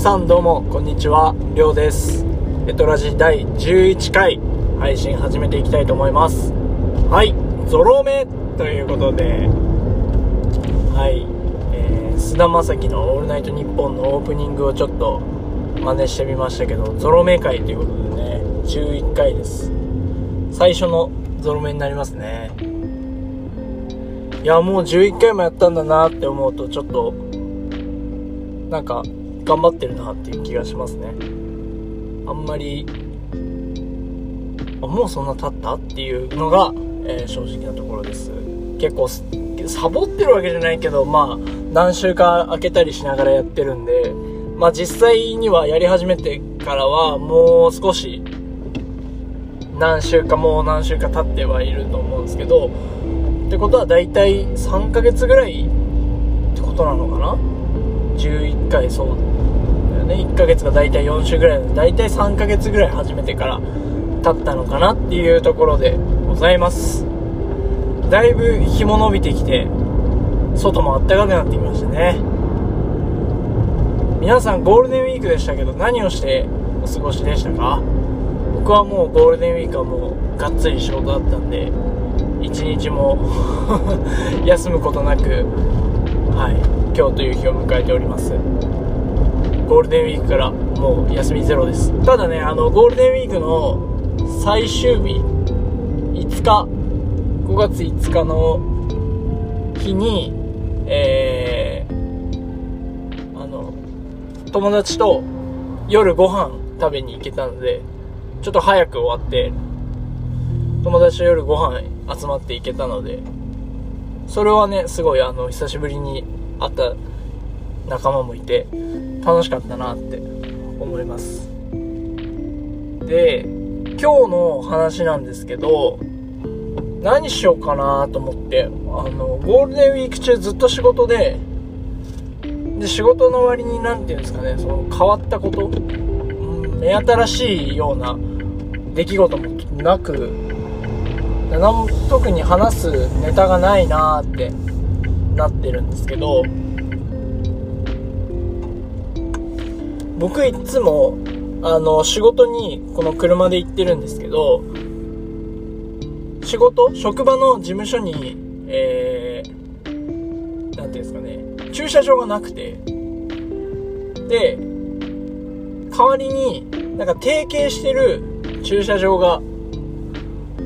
さんどうもこんにちは。りょうです。エトラジ第11回配信始めていきたいと思います。はいゾロ目ということではい、えー、菅田将暉の「オールナイトニッポン」のオープニングをちょっと真似してみましたけどゾロ目会ということでね11回です。最初のゾロ目になりますね。いやもう11回もやったんだなって思うとちょっとなんか頑張ってるなっていう気がしますね。あんまりあもうそんな経ったっていうのが、えー、正直なところです。結構サボってるわけじゃないけどまあ何週か空けたりしながらやってるんでまあ実際にはやり始めてからはもう少し何週かもう何週か経ってはいると思うんですけどってことは大体3ヶ月ぐらいってことなのかな？11回そうね1ヶ月が大体4週ぐらいので大体3ヶ月ぐらい始めてから経ったのかなっていうところでございます。だいぶ日も伸びてきて外もあったかくなってきましたね。皆さんゴールデンウィークでしたけど何をしてお過ごしでしたか？僕はもうゴールデンウィークはもうがっつり仕事だったんで一日も 休むことなくはい今日という日を迎えております。ゴールデンウィークからもう休みゼロです。ただねあのゴールデンウィークの最終日5日5月5日の日にえー、あの友達と夜ご飯食べに行けたのでちょっと早く終わって友達と夜ご飯集まって行けたのでそれはねすごいあの久しぶりに会った仲間もいて楽しかったなって思います。で今日の話なんですけど何しようかなと思ってあのゴールデンウィーク中ずっと仕事でで仕事の割に何て言うんですかねその変わったこと、うん、目新しいような出来事もなく何特に話すネタがないなーってなってるんですけど僕いつもあの仕事にこの車で行ってるんですけど仕事？職場の事務所にえー、ていうんですかね駐車場がなくて。で代わりになんか提携してる駐車場が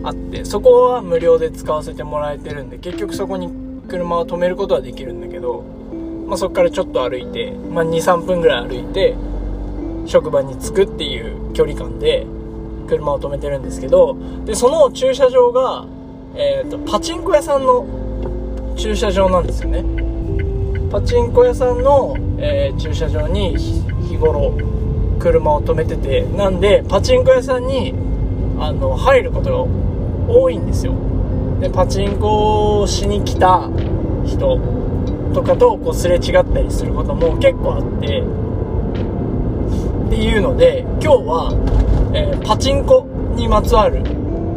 あってそこは無料で使わせてもらえてるんで結局そこに車を止めることはできるんだけど、まあ、そこからちょっと歩いて、まあ、23分ぐらい歩いて職場に着くっていう距離感で車を止めてるんですけどでその駐車場が、えーと、パチンコ屋さんの駐車場なんですよね。パチンコ屋さんの、えー、駐車場に日頃車を止めててなんでパチンコ屋さんにあの入ることが多いんですよ。でパチンコをしに来た人とかとこうすれ違ったりすることも結構あってっていうので今日は、えー、パチンコにまつわる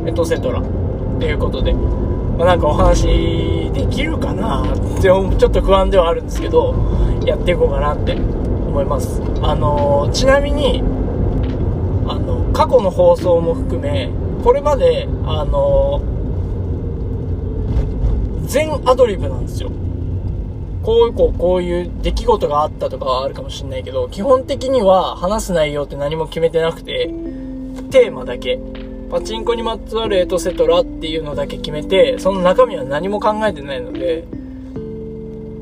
エトセトラっていうことで、まあ、なんかお話できるかなってちょっと不安ではあるんですけどやっていこうかなって思います。あのー、ちなみにあの過去の放送も含めこれまであの全アドリブなんですよ。こうこうこういう出来事があったとかはあるかもしんないけど基本的には話す内容って何も決めてなくてテーマだけ。パチンコにまつわるエトセトラっていうのだけ決めてその中身は何も考えてないので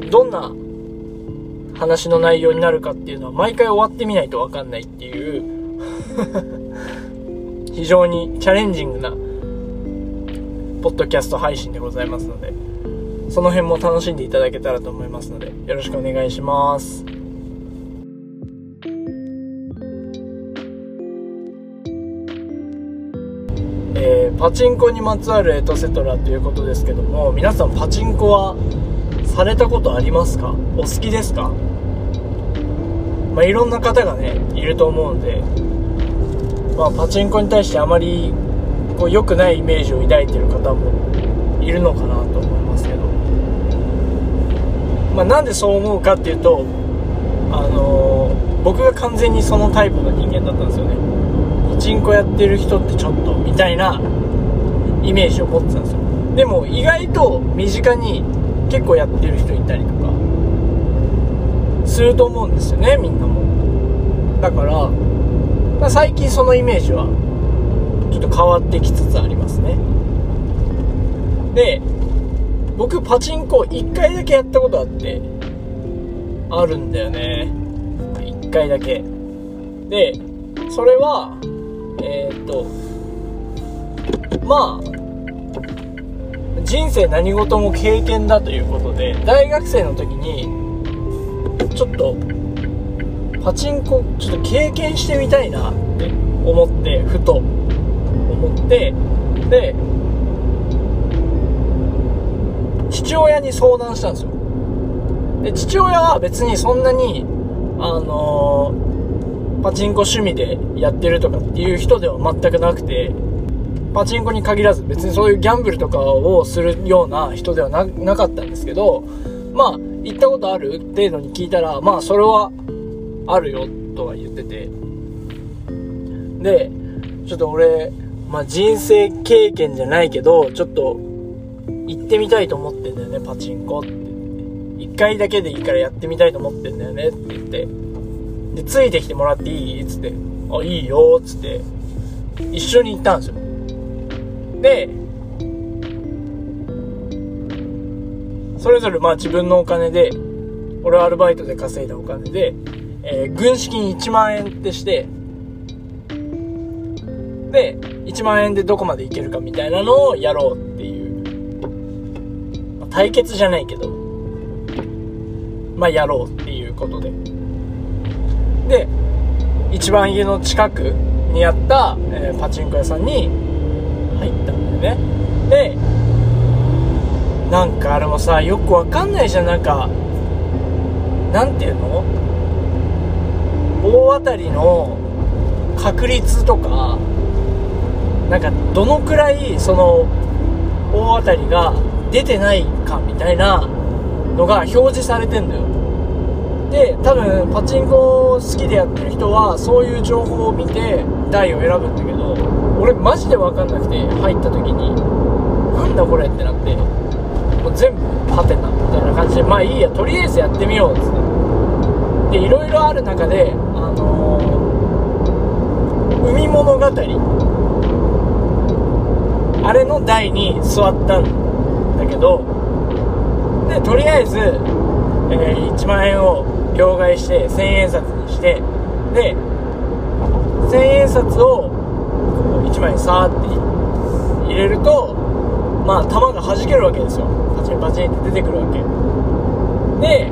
どんな話の内容になるかっていうのは毎回終わってみないと分かんないっていう 非常にチャレンジングなポッドキャスト配信でございますので。その辺も楽しんでいただけたらと思いますのでよろしくお願いします。えー、パチンコにまつわるエトセトラということですけども皆さんパチンコはされたことありますか？お好きですか？まあ、いろんな方がねいると思うんで、まあ、パチンコに対してあまりこう良くないイメージを抱いてる方もいるのかなと、まあ、なんでそう思うかっていうとあのー、僕が完全にそのタイプの人間だったんですよね。パチンコやってる人ってちょっとみたいなイメージを持ってたんですよ。でも意外と身近に結構やってる人いたりとかすると思うんですよねみんなも。だからまあ、最近そのイメージはちょっと変わってきつつありますね。で僕パチンコ1回だけやったことあってあるんだよね。1回だけ。でそれはえー、っとまあ人生何事も経験だということで大学生の時にちょっとパチンコちょっと経験してみたいなって思ってふと思ってで父親に相談したんですよ。で父親は別にそんなにあのー、パチンコ趣味でやってるとかっていう人では全くなくてパチンコに限らず別にそういうギャンブルとかをするような人ではなかったんですけどまあ行ったことある程度に聞いたらまあそれはあるよとは言ってて。でちょっと俺、まあ、人生経験じゃないけどちょっと行ってみたいと思ってんだよねパチンコって。1回だけでいいからやってみたいと思ってんだよねって言って。でついてきてもらっていい？っつって。あいいよつって。一緒に行ったんですよ。でそれぞれまあ自分のお金で俺はアルバイトで稼いだお金でえー、軍資金1万円ってして、で、1万円でどこまでいけるかみたいなのをやろうっていう。対決じゃないけど、まあやろうっていうことで。で、一番家の近くにあった、えー、パチンコ屋さんに入ったんだよね。で、なんかあれもさ、よくわかんないじゃん、なんか、なんていうの？大当たりの確率とかなんかどのくらいその大当たりが出てないかみたいなのが表示されてんだよで多分パチンコ好きでやってる人はそういう情報を見て台を選ぶんだけど俺マジで分かんなくて入った時になんだこれってなってもう全部ハテナみたいな感じでまあいいやとりあえずやってみようっつってでいろいろある中であのー、海物語あれの台に座ったんだけどでとりあえず、えー、1万円を両替して1000円札にしてで1000円札を1枚さーって入れるとまあ弾が弾けるわけですよ。パチンパチンって出てくるわけ。で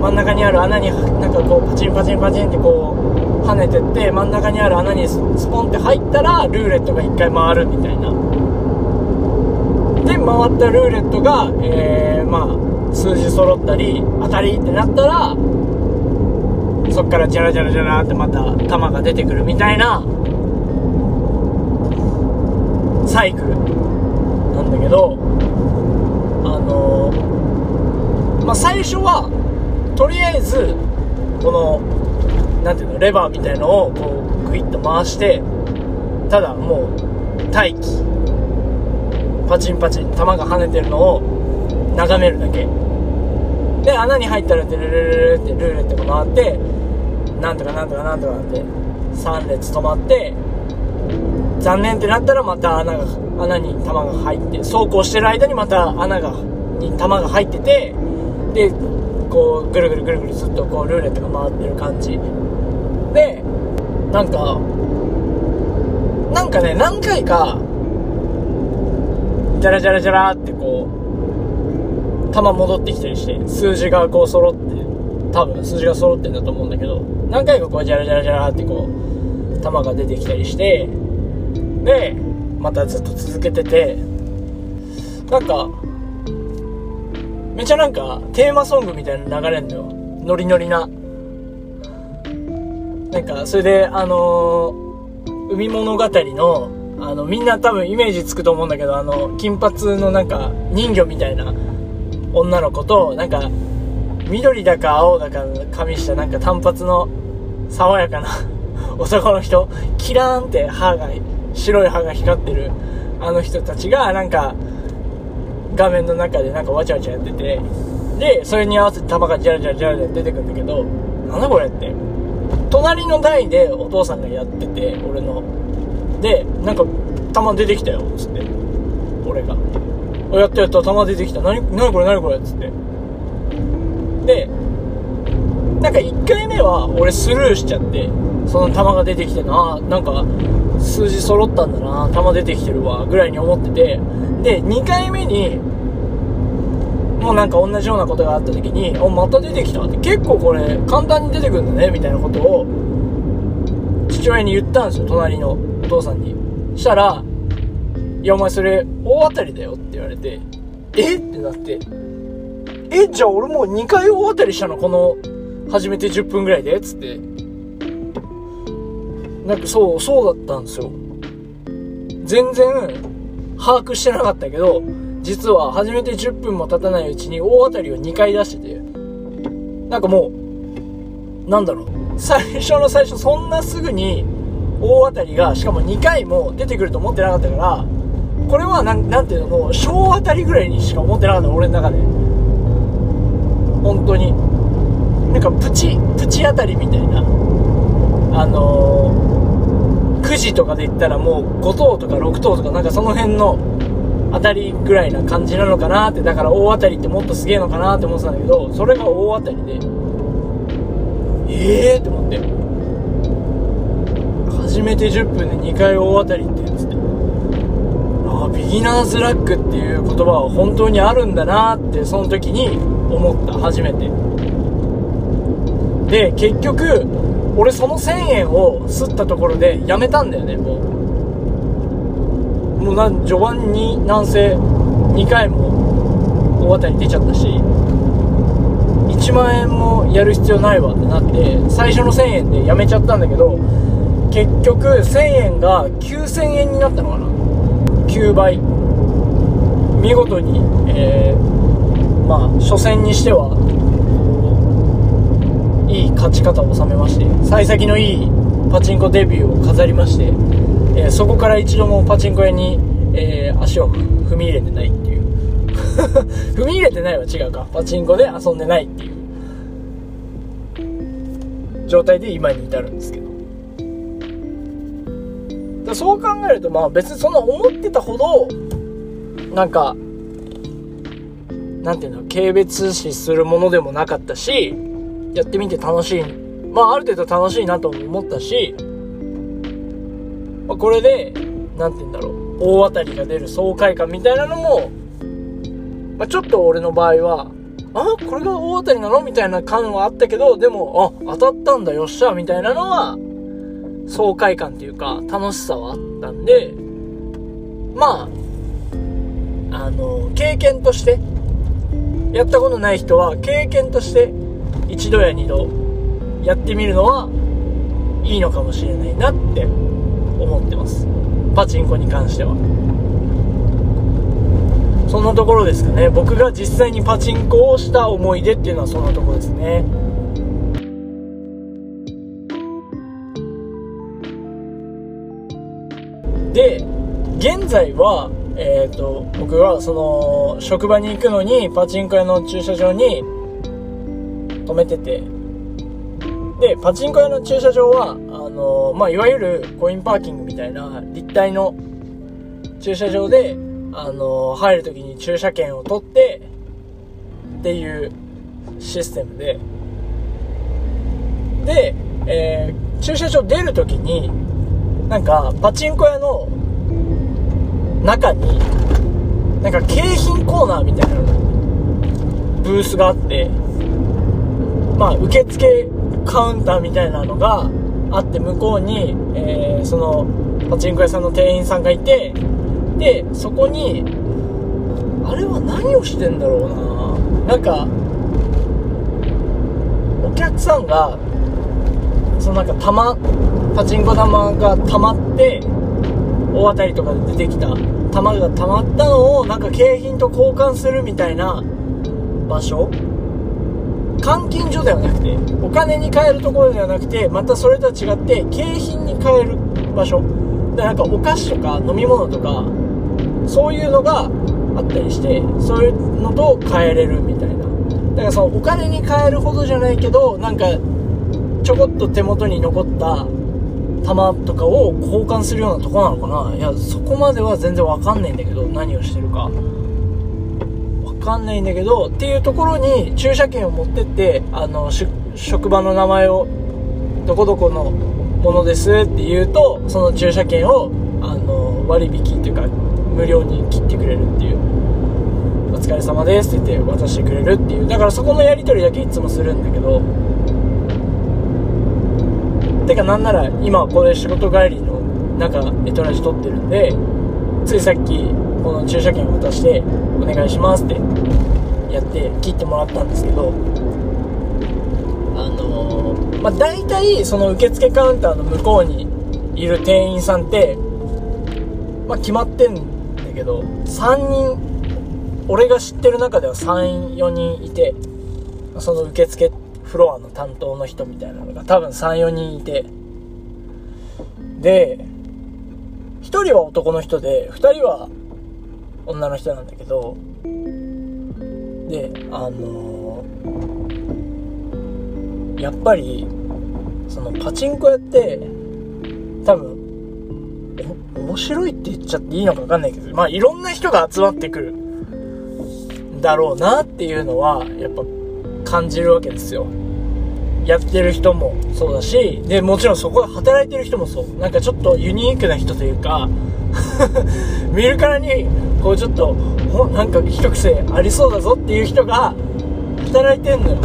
真ん中にある穴になんかこうパチンパチンパチンってこう跳ねてって真ん中にある穴にスポンって入ったらルーレットが1回回るみたいな。回ったルーレットが、えー、まあ数字揃ったり当たりってなったらそっからジャラジャラジャラってまた弾が出てくるみたいなサイクルなんだけどあのー、まあ最初はとりあえずこの何ていうのレバーみたいのをこうグイッと回してただもう待機。パチンパチン弾が跳ねてるのを眺めるだけ。で穴に入ったらルルルルルってルーレットが回ってなんとかなんとかなんとかって3列止まって残念ってなったらまた穴が穴に弾が入って走行してる間にまた穴がに弾が入っててでこうぐるぐるぐるぐるずっとこうルーレットが回ってる感じ。でなんかなんかね何回かジャラジャラジャラってこう弾戻ってきたりして数字がこう揃って多分数字が揃ってんだと思うんだけど何回かこうジャラジャラジャラってこう弾が出てきたりしてでまたずっと続けててなんかめちゃなんかテーマソングみたいな流れんのよ。ノリノリな。なんかそれであのー、海物語のあのみんな多分イメージつくと思うんだけどあの金髪のなんか人魚みたいな女の子となんか緑だか青だかの髪したなんか単発の爽やかな 男の人、キラーンって歯が、白い歯が光ってるあの人たちがなんか画面の中でなんかわちゃわちゃやってて、で、それに合わせて弾がジャラジャラジャラジャラ出てくるんだけど、なんだこれって。隣の台でお父さんがやってて、俺の。で、なんか、弾出てきたよ、つって。俺が。やったやった、弾出てきた。なに、なにこれなにこれつって。で、なんか1回目は俺スルーしちゃって、その弾が出てきてな、なんか数字揃ったんだな、弾出てきてるわ、ぐらいに思ってて、で、2回目に、もうなんか同じようなことがあった時に、お、また出てきたって、結構これ簡単に出てくるんだね、みたいなことを、父親に言ったんですよ、隣の父さんに。したら、いや、お前それ、大当たりだよって言われて、え？ってなって、え、じゃあ俺もう2回大当たりしたの？この、初めて10分ぐらいで？つって。なんかそう、そうだったんですよ。全然、把握してなかったけど、実は初めて10分も経たないうちに大当たりを2回出してて、なんかもう、なんだろう、最初の最初そんなすぐに大当たりが、しかも2回も出てくると思ってなかったから、これはなん、なんていうの、もう小当たりぐらいにしか思ってなかった俺の中で。本当に。なんかプチ、プチ当たりみたいな。あのー、9時とかで言ったらもう5等とか6等とかなんかその辺の当たりぐらいな感じなのかなって、だから大当たりってもっとすげえのかなって思ってたんだけど、それが大当たりで、ええーって思って。初めて10分で2回大当たりってつって。ああ、ビギナーズラックっていう言葉は本当にあるんだなって、その時に思った、初めて。で、結局、俺その1000円を吸ったところでやめたんだよね、もう。もうな序盤に南西2回も大当たり出ちゃったし1万円もやる必要ないわってなって最初の1000円でやめちゃったんだけど結局1000円が9000円になったのかな。9倍。見事に、えー、まあ初戦にしてはいい勝ち方を収めまして幸先のいいパチンコデビューを飾りましてえー、そこから一度もパチンコ屋に、えー、足を踏み入れてないっていう。踏み入れてないは違うか。パチンコで遊んでないっていう状態で今に至るんですけど。だそう考えるとまあ別にそんな思ってたほどなんかなんていうの軽蔑視するものでもなかったしやってみて楽しい。まあある程度楽しいなと思ったしまあ、これで、なんて言うんだろう、大当たりが出る爽快感みたいなのも、まあ、ちょっと俺の場合は、あ、これが大当たりなの？みたいな感はあったけど、でも、あ、当たったんだ、よっしゃ、みたいなのは、爽快感っていうか、楽しさはあったんで、まあ、あの、経験として、やったことない人は、経験として、一度や二度、やってみるのは、いいのかもしれないなって思ってます。パチンコに関しては。そんなところですかね。僕が実際にパチンコをした思い出っていうのはそんなところですね。で現在はえっ、ー、と僕はその職場に行くのにパチンコ屋の駐車場に止めてて。でパチンコ屋の駐車場はあのまあ、いわゆるコインパーキングみたいな立体の駐車場で、あの入るときに駐車券を取ってっていうシステムで、で、えー、駐車場出るときに、なんか、パチンコ屋の中に、なんか景品コーナーみたいなブースがあって、まあ、受付カウンターみたいなのがあって向こうに、えー、そのパチンコ屋さんの店員さんがいてでそこにあれは何をしてんだろうな。なんかお客さんがそのなんか玉パチンコ玉が溜まって大当たりとかで出てきた。玉が溜まったのをなんか景品と交換するみたいな場所。換金所ではなくてお金に換えるところではなくてまたそれとは違って景品に換える場所。でなんかお菓子とか飲み物とかそういうのがあったりしてそういうのと変えれるみたいな。だからそのお金に換えるほどじゃないけどなんかちょこっと手元に残った玉とかを交換するようなとこなのかな？いやそこまでは全然わかんないんだけど何をしてるか。わかんないんだけどっていうところに駐車券を持ってってあの職場の名前をどこどこのものですって言うとその駐車券をあの割引っていうか無料に切ってくれるっていう。お疲れ様ですって言って渡してくれるっていう。だからそこのやり取りだけいつもするんだけどてかなんなら今これ仕事帰りの中エトラジ撮ってるんでついさっきこの駐車券を渡してお願いしますってやって切ってもらったんですけどあのー、まあ大体その受付カウンターの向こうにいる店員さんってまあ決まってんだけど3人俺が知ってる中では34人いてその受付フロアの担当の人みたいなのが多分3、4人いて、で、1人は男の人で、2人は女の人なんだけど、で、あのー、やっぱり、そのパチンコやって、多分、面白いって言っちゃっていいのかわかんないけど、まあいろんな人が集まってくるだろうなっていうのは、やっぱ感じるわけですよ。やってる人もそうだし、で、もちろんそこで働いてる人もそう。なんかちょっとユニークな人というか 見るからに、こうちょっと、なんか一癖ありそうだぞっていう人が働いてんのよ。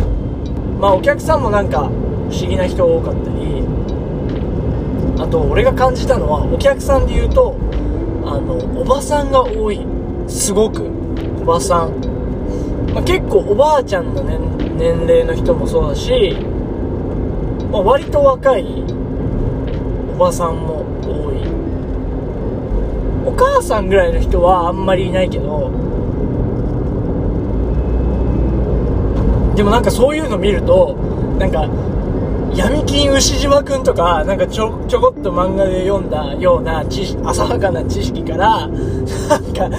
まあお客さんもなんか不思議な人多かったり、あと俺が感じたのはお客さんで言うと、あの、おばさんが多い。すごく。おばさん。まあ、結構おばあちゃんの年年齢の人もそうだし、まあ、割と若いおばさんも多い。お母さんぐらいの人はあんまりいないけどでもなんかそういうの見るとなんか闇金牛島くんとかなんかちょちょこっと漫画で読んだような知浅はかな知識からなんか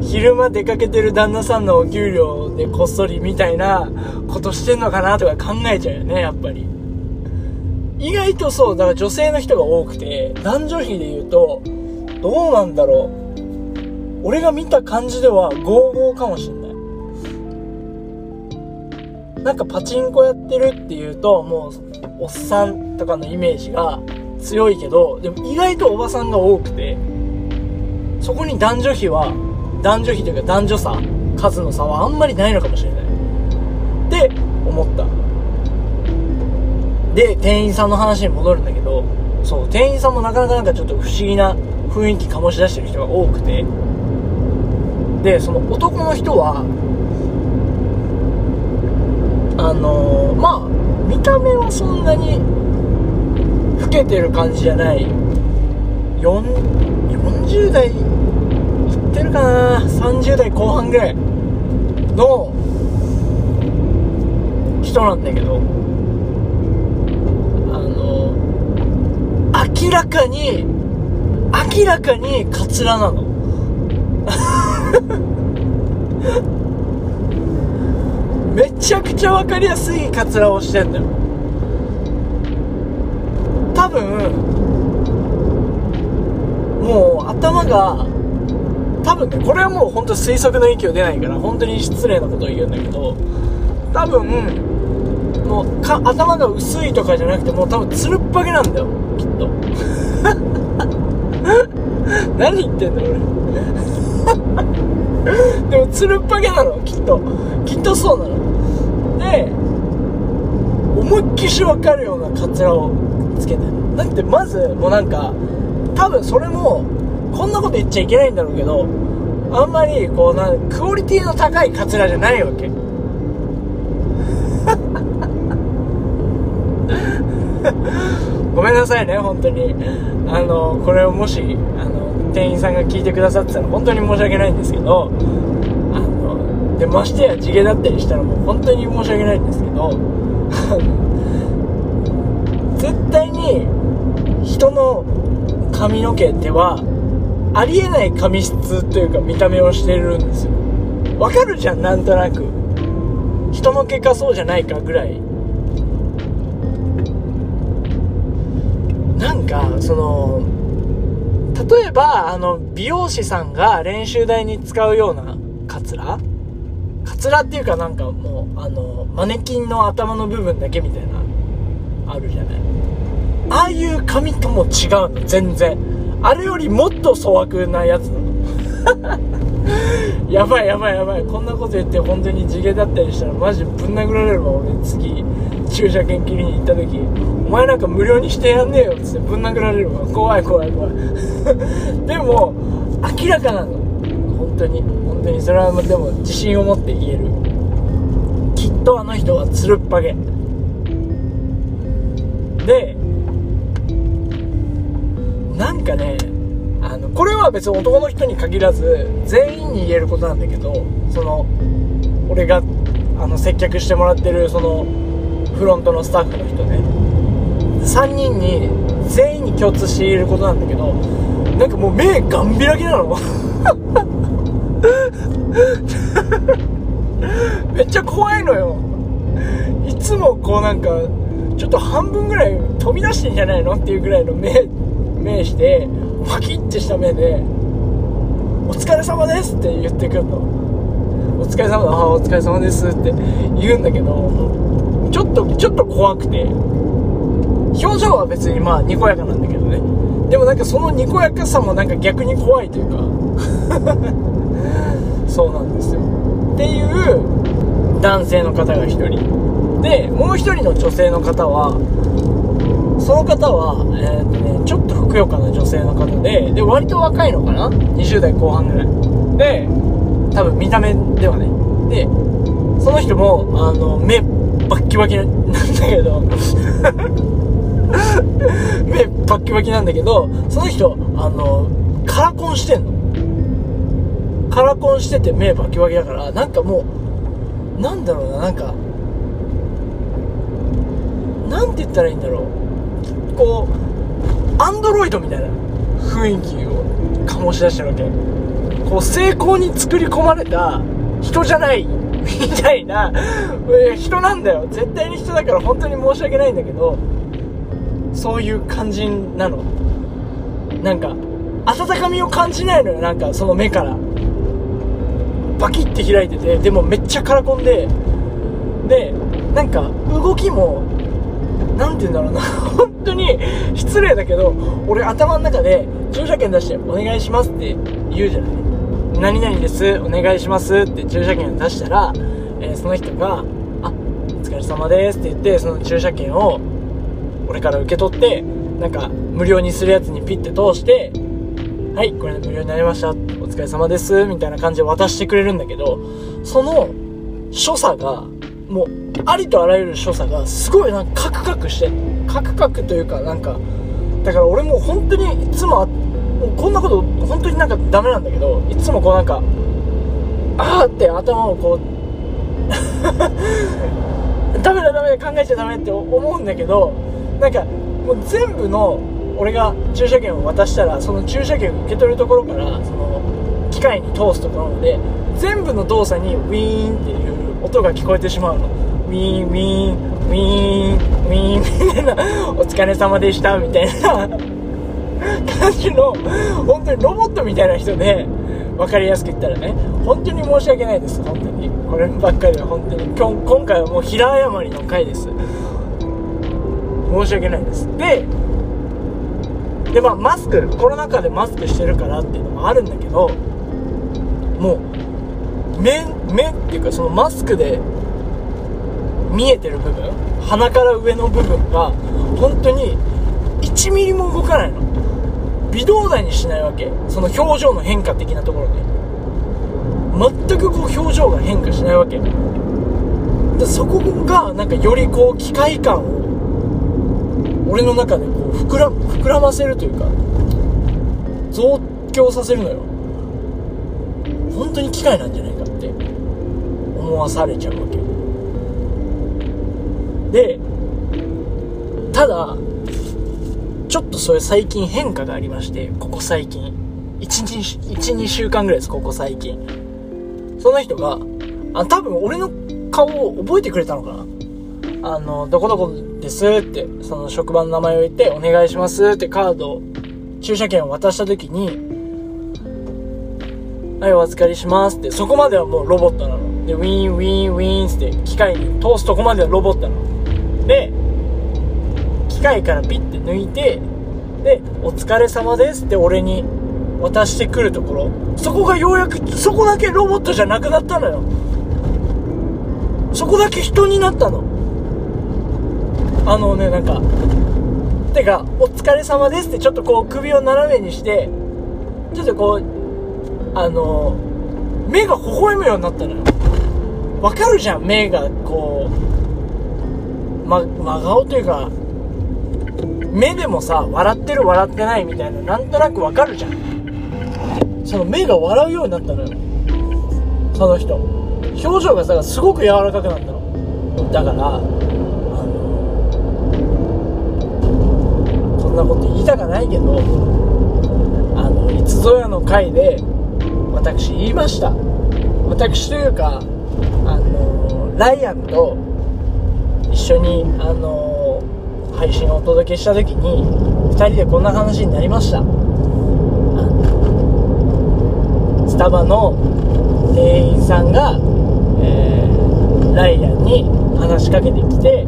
昼間出かけてる旦那さんのお給料でこっそりみたいなことしてんのかなとか考えちゃうよねやっぱり。意外とそうだから女性の人が多くて男女比で言うとどうなんだろう。俺が見た感じでは55かもしんない。なんかパチンコやってるっていうともうおっさんとかのイメージが強いけどでも意外とおばさんが多くてそこに男女比は男女比というか男女差数の差はあんまりないのかもしれない。って思った。で店員さんの話に戻るんだけどそう店員さんもなかなかなんかちょっと不思議な雰囲気醸し出してる人が多くて。でその男の人はあのー、まあ見た目はそんなに老けてる感じじゃない。40代いってるかな。30代後半ぐらいの人なんだけど。あの明らかに明らかにカツラなの。めちゃくちゃ分かりやすいカツラをしてんだよ。多分もう頭が多分ねこれはもう本当推測の域を出ないから本当に失礼なことを言うんだけど多分もうか頭が薄いとかじゃなくてもう多分つるっぱげなんだよきっと。何言ってんだ俺。でもつるっぱげなのきっときっとそうなので思いっきし分かるようなカツラをつけてるだってまずもうなんか多分それもこんなこと言っちゃいけないんだろうけど、あんまり、こう、な、クオリティの高いカツラじゃないわけ。ごめんなさいね、本当に。あの、これをもし、あの、店員さんが聞いてくださってたら本当に申し訳ないんですけど、あの、でましてや地毛だったりしたらもう本当に申し訳ないんですけど 絶対に人の髪の毛ではありえない髪質というか見た目をしてるんですよ。わかるじゃんなんとなく。人の毛かそうじゃないかぐらい。なんかその例えばあの美容師さんが練習台に使うようなカツラ？カツラっていうかなんかもうあのマネキンの頭の部分だけみたいなあるじゃない。ああいう髪とも違うの全然。あれよりもっと粗悪なやつなの。やばいやばいやばい。こんなこと言って本当に地毛だったりしたらマジぶん殴られるわ俺。次。駐車券切りに行った時お前なんか無料にしてやんねえよっつってぶん殴られるわ。怖い怖い怖い。でも明らかなの。本当に。本当に。それはでも自信を持って言える。きっとあの人はつるっぱげ。でなんかねあのこれは別に男の人に限らず全員に言えることなんだけどその俺があの接客してもらってるそのフロントのスタッフの人ね。3人に全員に共通して言えることなんだけどなんかもう目ガン開きなの。めっちゃ怖いのよ。いつもこうなんかちょっと半分ぐらい飛び出してんじゃないの？っていうぐらいの目目してパキッてした目で「お疲れ様です」って言ってくるの「お疲れ様だ。あお疲れ様です」って言うんだけどちょっとちょっと怖くて。表情は別にまあにこやかなんだけどね。でもなんかそのにこやかさもなんか逆に怖いというか。そうなんですよ。っていう男性の方が1人。でもう1人の女性の方はその方は、えーとね、ちょっとふくよかな女性の方でで割と若いのかな？20代後半ぐらい。で多分見た目ではね。でその人もあの目バッキバキなんだけど。目バッキバキなんだけどその人あのカラコンしてんの。カラコンしてて目バキバキだからなんかもうなんだろうななんかなんて言ったらいいんだろう。こうアンドロイドみたいな雰囲気を醸し出してるわけ。こう成功に作り込まれた人じゃないみたいな。人なんだよ。絶対に人だから本当に申し訳ないんだけどそういう感じなの。なんか温かみを感じないのよ。なんかその目から。バキッて開いててでもめっちゃカラコンででなんか動きも何て言うんだろうな。本当に失礼だけど俺頭の中で駐車券出して「お願いします」って言うじゃない。何々ですお願いしますって駐車券を出したら、えー、その人が「あお疲れ様です」って言ってその駐車券を俺から受け取ってなんか無料にするやつにピッて通して「はいこれで無料になりましたお疲れ様です」みたいな感じで渡してくれるんだけどその所作がもうありとあらゆる所作がすごいなんかカクカクしてカクカクというかなんかだから俺も本当にいつもあってこんなこと本当になんかダメなんだけどいつもこうなんかあーって頭をこう ダメだダメだ考えちゃダメって思うんだけどなんかもう全部の俺が駐車券を渡したらその駐車券を受け取るところからその機械に通すところまで全部の動作にウィーンっていう音が聞こえてしまうの。ウィーンウィーンウィーンウィーンみたいなお疲れ様でしたみたいな。感じの本当にロボットみたいな人で分かりやすく言ったらね。本当に申し訳ないです。本当に。こればっかりは本当に。今今回はもう平謝りの回です。申し訳ないです。ででまあマスクコロナ禍でマスクしてるからっていうのもあるんだけどもう目目っていうかそのマスクで見えてる部分鼻から上の部分が本当に1ミリも動かないの。微動だにしないわけ。その表情の変化的なところで全くこう表情が変化しないわけ。でそこがなんかよりこう機械感を俺の中でこう膨ら膨らませるというか増強させるのよ。本当に機械なんじゃないかって思わされちゃうわけ。でただちょっとそれ最近変化がありましてここ最近。12週間ぐらいですここ最近。その人があ多分俺の顔を覚えてくれたのかな。あのどこどこですってその職場の名前を言ってお願いしますってカード駐車券を渡した時にはいお預かりしますってそこまではもうロボットなの。でウィーンウィーンウィーンって機械に通すとこまではロボットなの。で機械からピッて抜いてでお疲れ様ですって俺に渡してくるところ。そこがようやくそこだけロボットじゃなくなったのよ。そこだけ人になったの。あのねなんかてか「お疲れ様です」ってちょっとこう首を斜めにしてちょっとこうあの目が微笑むようになったのよ。わかるじゃん目がこう、ま、真顔というか。目でもさ笑ってる笑ってないみたいななんとなくわかるじゃん。その目が笑うようになったのよ。その人。表情がさすごく柔らかくなったの。だからあのこんなこと言いたかないけどあのいつぞやの回で私言いました。私というかあのライアンと一緒にあの配信をお届けした時に2人でこんな話になりました。スタバの店員さんが、えー、ライアンに話しかけてきて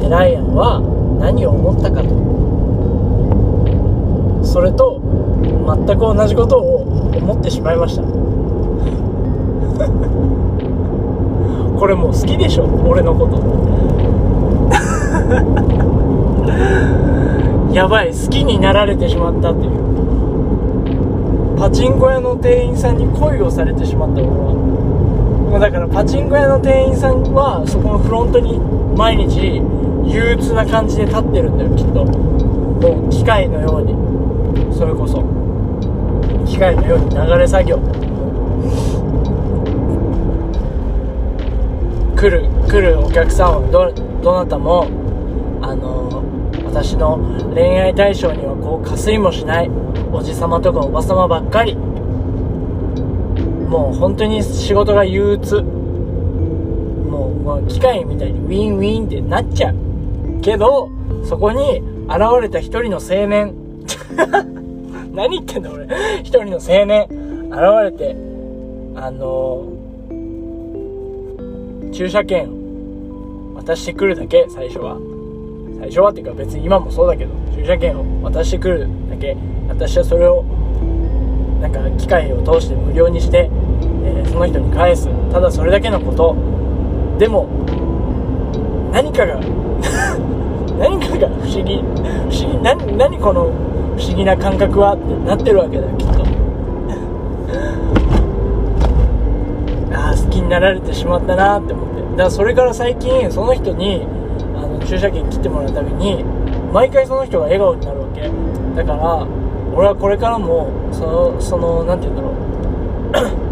でライアンは何を思ったかと。それと全く同じことを思ってしまいました。これもう好きでしょ俺のこと。やばい好きになられてしまったっていう。パチンコ屋の店員さんに恋をされてしまった俺はだからパチンコ屋の店員さんはそこのフロントに毎日憂鬱な感じで立ってるんだよきっと。もう機械のように。それこそ。機械のように流れ作業。来る来るお客さんはどどなたも私の恋愛対象にはこうかすりもしないおじさまとかおばさまばっかり。もう本当に仕事が憂鬱。もう、まあ、機械みたいにウィンウィンってなっちゃうけどそこに現れた一人の青年。何言ってんだ俺。一人の青年。現れてあのー、駐車券渡してくるだけ最初は。最初はっていうか別に今もそうだけど駐車券を渡してくるだけ私はそれをなんか機械を通して無料にして、えー、その人に返す。ただそれだけのこと。でも何かが 何かが不思議不思議何何この不思議な感覚はってなってるわけだよきっと。ああ好きになられてしまったなって思って。だからそれから最近その人に駐車券切ってもらうたびに毎回その人が笑顔になるわけ。だから俺はこれからもそのその何て言うんだろう。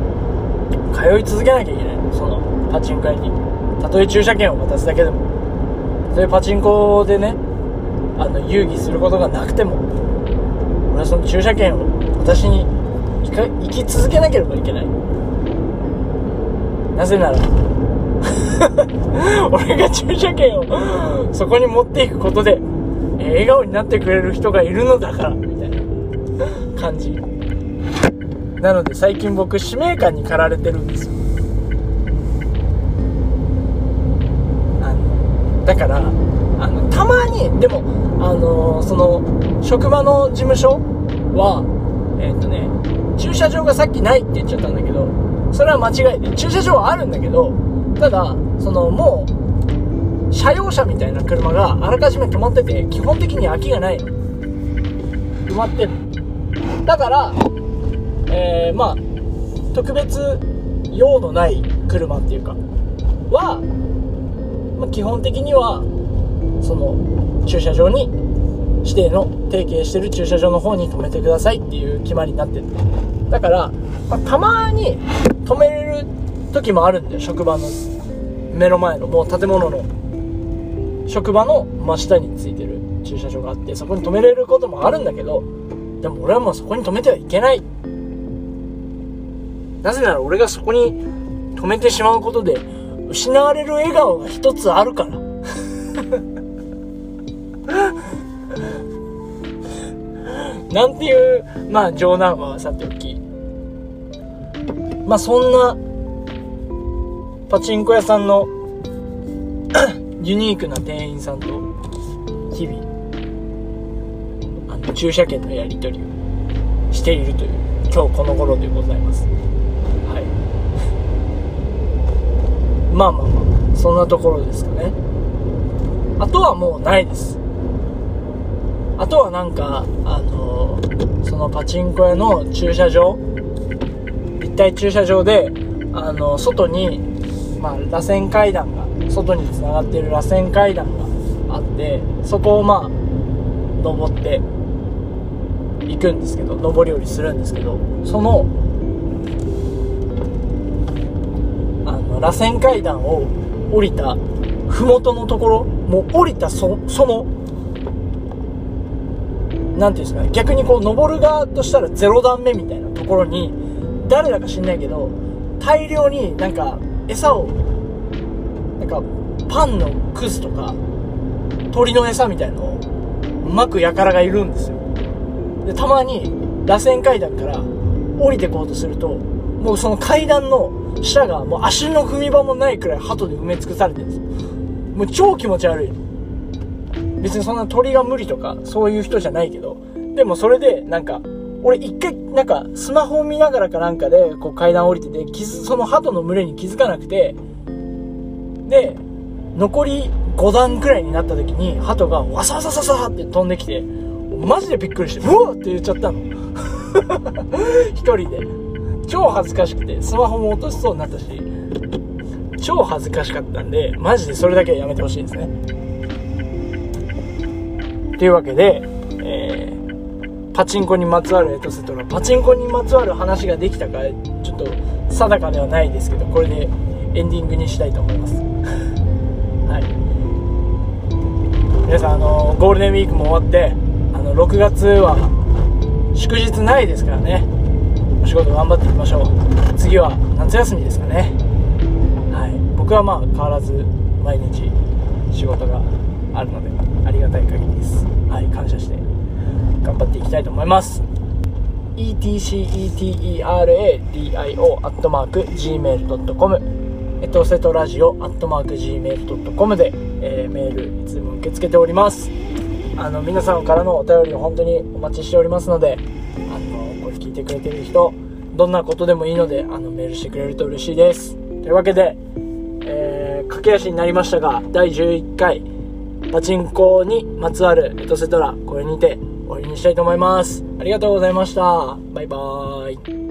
通い続けなきゃいけない。そのパチンコ屋に。たとえ駐車券を渡すだけでも。それパチンコでねあの遊戯することがなくても。俺はその駐車券を私に行き続けなければいけない。なぜなら 俺が駐車券をそこに持っていくことで、え、笑顔になってくれる人がいるのだからみたいな感じ。なので最近僕使命感に駆られてるんですよ。あのだからあのたまにでもあのその職場の事務所はえっ、とね駐車場がさっきないって言っちゃったんだけどそれは間違いで駐車場はあるんだけどただそのもう車用車みたいな車があらかじめ止まってて基本的に空きがない。の埋まってるだからえー、まあ特別用のない車っていうかは、まあ、基本的にはその駐車場に指定の提携してる駐車場の方に止めてくださいっていう決まりになってるだから、まあ、たまに止めれる時もあるんだよ職場の。目の前のもう建物の職場の真下についてる駐車場があってそこに止めれることもあるんだけどでも俺はもうそこに止めてはいけない。なぜなら俺がそこに止めてしまうことで失われる笑顔が一つあるから。なんていうまあ冗談はさておき。まあそんなパチンコ屋さんの ユニークな店員さんと日々あの駐車券のやり取りをしているという今日この頃でございます。はい。まあまあまあそんなところですかね。あとはもうないです。あとはなんかあのー、そのパチンコ屋の駐車場立体駐車場であの外にまあ螺旋階段が外につながっている螺旋階段があってそこをまあ登って行くんですけど上り下りするんですけどそのあの螺旋階段を降りた麓のところもう降りたそその何ていうんですかね逆にこう登る側としたら0段目みたいなところに誰だか知んないけど大量になんか餌をなんかパンのくずとか鳥の餌みたいのをまく輩がいるんですよ。でたまに螺旋階段から降りてこうとするともうその階段の下がもう足の踏み場もないくらい鳩で埋め尽くされてるんですもう超気持ち悪い。別にそんな鳥が無理とかそういう人じゃないけどでもそれでなんか俺一回なんかスマホを見ながらかなんかでこう階段降りてて気づその鳩の群れに気づかなくてで残り5段くらいになった時に鳩がワサワサササって飛んできてマジでびっくりしてうわって言っちゃったの。一人で。超恥ずかしくてスマホも落としそうになったし超恥ずかしかったんでマジでそれだけはやめてほしいですね。というわけで、パチンコにまつわるエトセトラ。パチンコにまつわる話ができたかちょっと定かではないですけどこれでエンディングにしたいと思います。はい。皆さんあのゴールデンウィークも終わってあの6月は祝日ないですからね。お仕事頑張っていきましょう。次は夏休みですかね。はい。僕はまあ変わらず毎日仕事があるのでありがたい限りです。はい。感謝して。頑張っていきたいと思います。Etceteradio.gmail.com エトセトラジオ .gmail.com で、えー、メールいつでも受け付けております。あの皆さんからのお便りを本当にお待ちしておりますのであのこれ聞いてくれてる人どんなことでもいいのであのメールしてくれると嬉しいです。というわけで、えー、駆け足になりましたが第11回パチンコにまつわるエトセトラこれにて終わりにしたいと思います。ありがとうございました。バイバーイ。